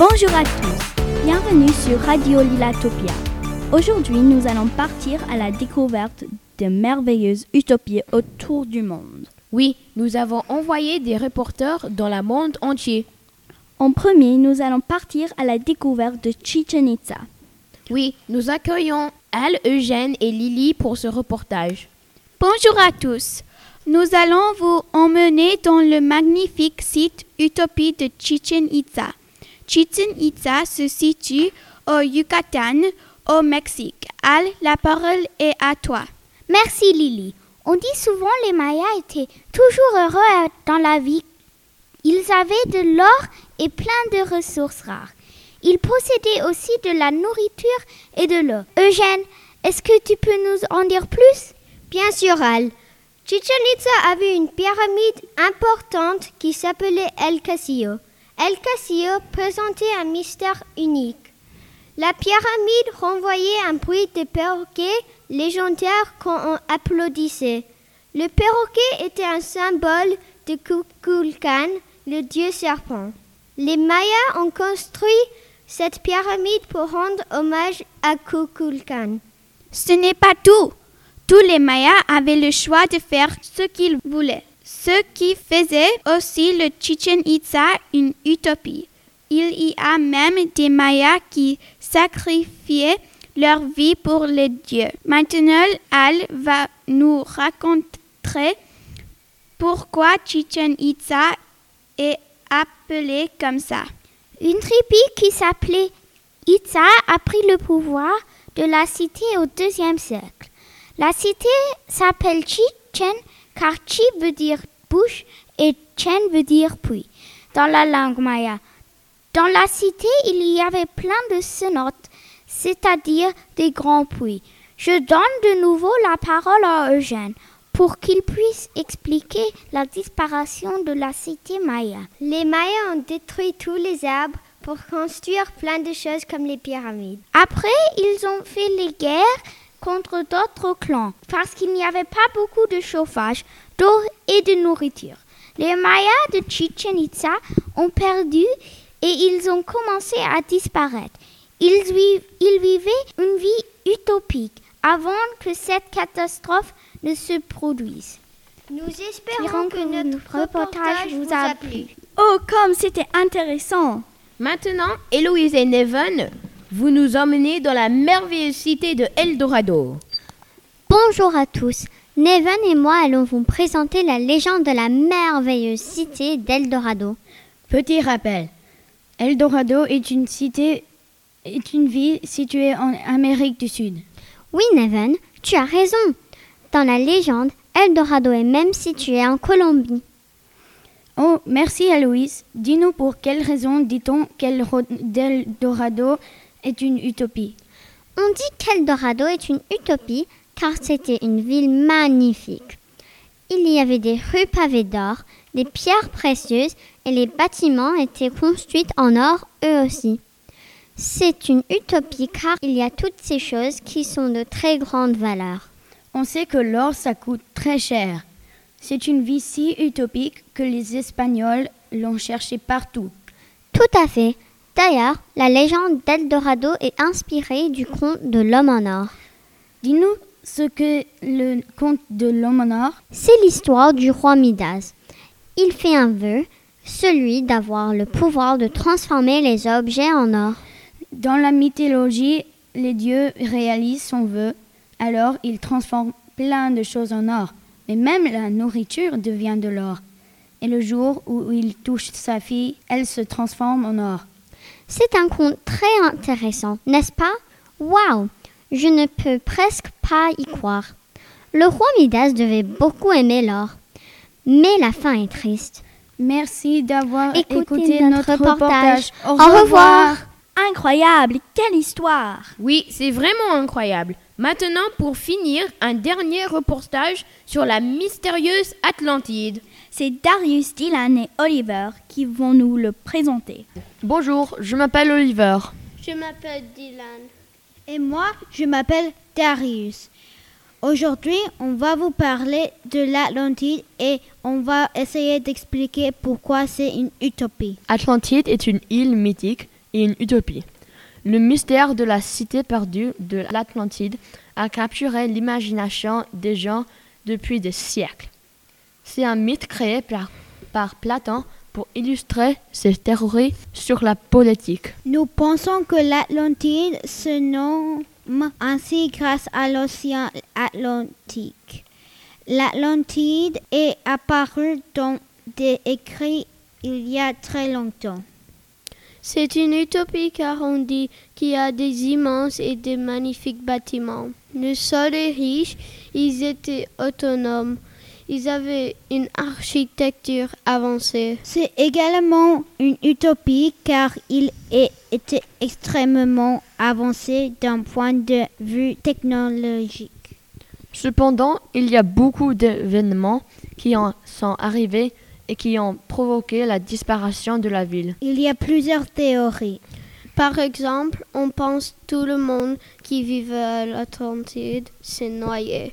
Bonjour à tous, bienvenue sur Radio Lilatopia. Aujourd'hui, nous allons partir à la découverte de merveilleuses utopies autour du monde. Oui, nous avons envoyé des reporters dans le monde entier. En premier, nous allons partir à la découverte de Chichen Itza. Oui, nous accueillons Al, Eugène et Lily pour ce reportage. Bonjour à tous. Nous allons vous emmener dans le magnifique site Utopie de Chichen Itza. Chichen Itza se situe au Yucatan, au Mexique. Al, la parole est à toi. Merci Lily. On dit souvent les Mayas étaient toujours heureux dans la vie. Ils avaient de l'or et plein de ressources rares. Ils possédaient aussi de la nourriture et de l'eau. Eugène, est-ce que tu peux nous en dire plus? Bien sûr, Al. Chichen Itza avait une pyramide importante qui s'appelait El Castillo. El Castillo présentait un mystère unique. La pyramide renvoyait un bruit de perroquet légendaire quand on applaudissait. Le perroquet était un symbole de Kukulkan, le dieu serpent. Les Mayas ont construit cette pyramide pour rendre hommage à Kukulkan. Ce n'est pas tout. Tous les Mayas avaient le choix de faire ce qu'ils voulaient, ce qui faisait aussi le Chichen Itza une utopie. Il y a même des Mayas qui sacrifiaient leur vie pour les dieux. Maintenant, Al va nous raconter pourquoi Chichen Itza est appelé comme ça. Une tribu qui s'appelait Itza a pris le pouvoir de la cité au deuxième siècle. La cité s'appelle Chichen car Chi veut dire bouche et Chen veut dire puits dans la langue maya. Dans la cité, il y avait plein de cenotes, c'est-à-dire des grands puits. Je donne de nouveau la parole à Eugène pour qu'il puisse expliquer la disparition de la cité maya. Les Mayas ont détruit tous les arbres pour construire plein de choses comme les pyramides. Après, ils ont fait les guerres contre d'autres clans parce qu'il n'y avait pas beaucoup de chauffage, d'eau et de nourriture. Les Mayas de Chichen Itza ont perdu et ils ont commencé à disparaître. Ils, vivent, ils vivaient une vie utopique avant que cette catastrophe ne se produise. Nous espérons que, notre reportage vous a plu. Oh, comme c'était intéressant. Maintenant, Héloïse et Neven, vous nous emmenez dans la merveilleuse cité de Eldorado. Bonjour à tous. Neven et moi allons vous présenter la légende de la merveilleuse cité d'Eldorado. Petit rappel. Eldorado est une cité, est une ville située en Amérique du Sud. Oui, Neven, tu as raison. Dans la légende, Eldorado est même situé en Colombie. Oh, merci Aloïse. Dis-nous pour quelle raison dit-on qu'Eldorado est une utopie On dit qu'Eldorado est une utopie car c'était une ville magnifique. Il y avait des rues pavées d'or, des pierres précieuses et les bâtiments étaient construits en or eux aussi. C'est une utopie car il y a toutes ces choses qui sont de très grande valeur. On sait que l'or ça coûte très cher. C'est une vie si utopique que les Espagnols l'ont cherché partout. Tout à fait. D'ailleurs, la légende d'Eldorado est inspirée du conte de l'homme en or. Dis-nous ce que le conte de l'homme en or C'est l'histoire du roi Midas. Il fait un vœu, celui d'avoir le pouvoir de transformer les objets en or. Dans la mythologie, les dieux réalisent son vœu, alors ils transforment plein de choses en or. Mais même la nourriture devient de l'or. Et le jour où il touche sa fille, elle se transforme en or. C'est un conte très intéressant, n'est-ce pas? Waouh Je ne peux presque pas y croire. Le roi Midas devait beaucoup aimer l'or. Mais la fin est triste. Merci d'avoir écouté notre notre, reportage. reportage. Au Au revoir. Incroyable, quelle histoire. Oui, c'est vraiment incroyable. Maintenant, pour finir, un dernier reportage sur la mystérieuse Atlantide. C'est Darius, Dylan et Oliver qui vont nous le présenter. Bonjour, je m'appelle Oliver. Je m'appelle Dylan. Et moi, je m'appelle Darius. Aujourd'hui, on va vous parler de l'Atlantide et on va essayer d'expliquer pourquoi c'est une utopie. Atlantide est une île mythique et une utopie. Le mystère de la cité perdue de l'Atlantide a capturé l'imagination des gens depuis des siècles. C'est un mythe créé par, Platon pour illustrer ses théories sur la politique. Nous pensons que l'Atlantide se nomme ainsi grâce à l'océan Atlantique. L'Atlantide est apparue dans des écrits il y a très longtemps. C'est une utopie car on dit qu'il y a des immenses et des magnifiques bâtiments. Le sol est riche, ils étaient autonomes, ils avaient une architecture avancée. C'est également une utopie car il était extrêmement avancé d'un point de vue technologique. Cependant, il y a beaucoup d'événements qui en sont arrivés et qui ont provoqué la disparition de la ville. Il y a plusieurs théories. Par exemple, on pense tout le monde qui vivait à l'Atlantide s'est noyé.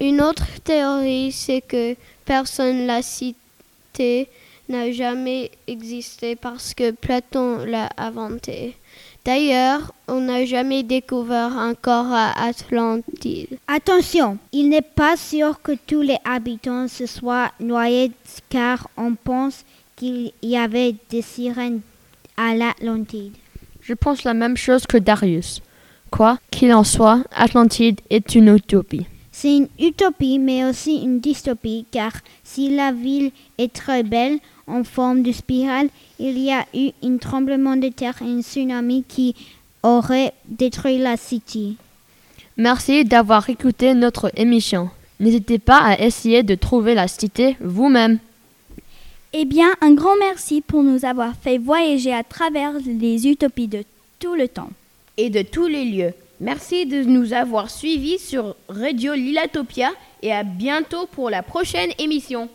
Une autre théorie, c'est que personne la cité n'a jamais existé parce que Platon l'a inventé. D'ailleurs, on n'a jamais découvert un corps à Atlantide. Attention, il n'est pas sûr que tous les habitants se soient noyés car on pense qu'il y avait des sirènes à l'Atlantide. Je pense la même chose que Darius. Quoi qu'il en soit, Atlantide est une utopie. C'est une utopie mais aussi une dystopie car si la ville est très belle en forme de spirale, il y a eu un tremblement de terre et un tsunami qui aurait détruit la cité. Merci d'avoir écouté notre émission. N'hésitez pas à essayer de trouver la cité vous-même. Eh bien, un grand merci pour nous avoir fait voyager à travers les utopies de tout le temps. Et de tous les lieux. Merci de nous avoir suivis sur Radio Lilatopia et à bientôt pour la prochaine émission.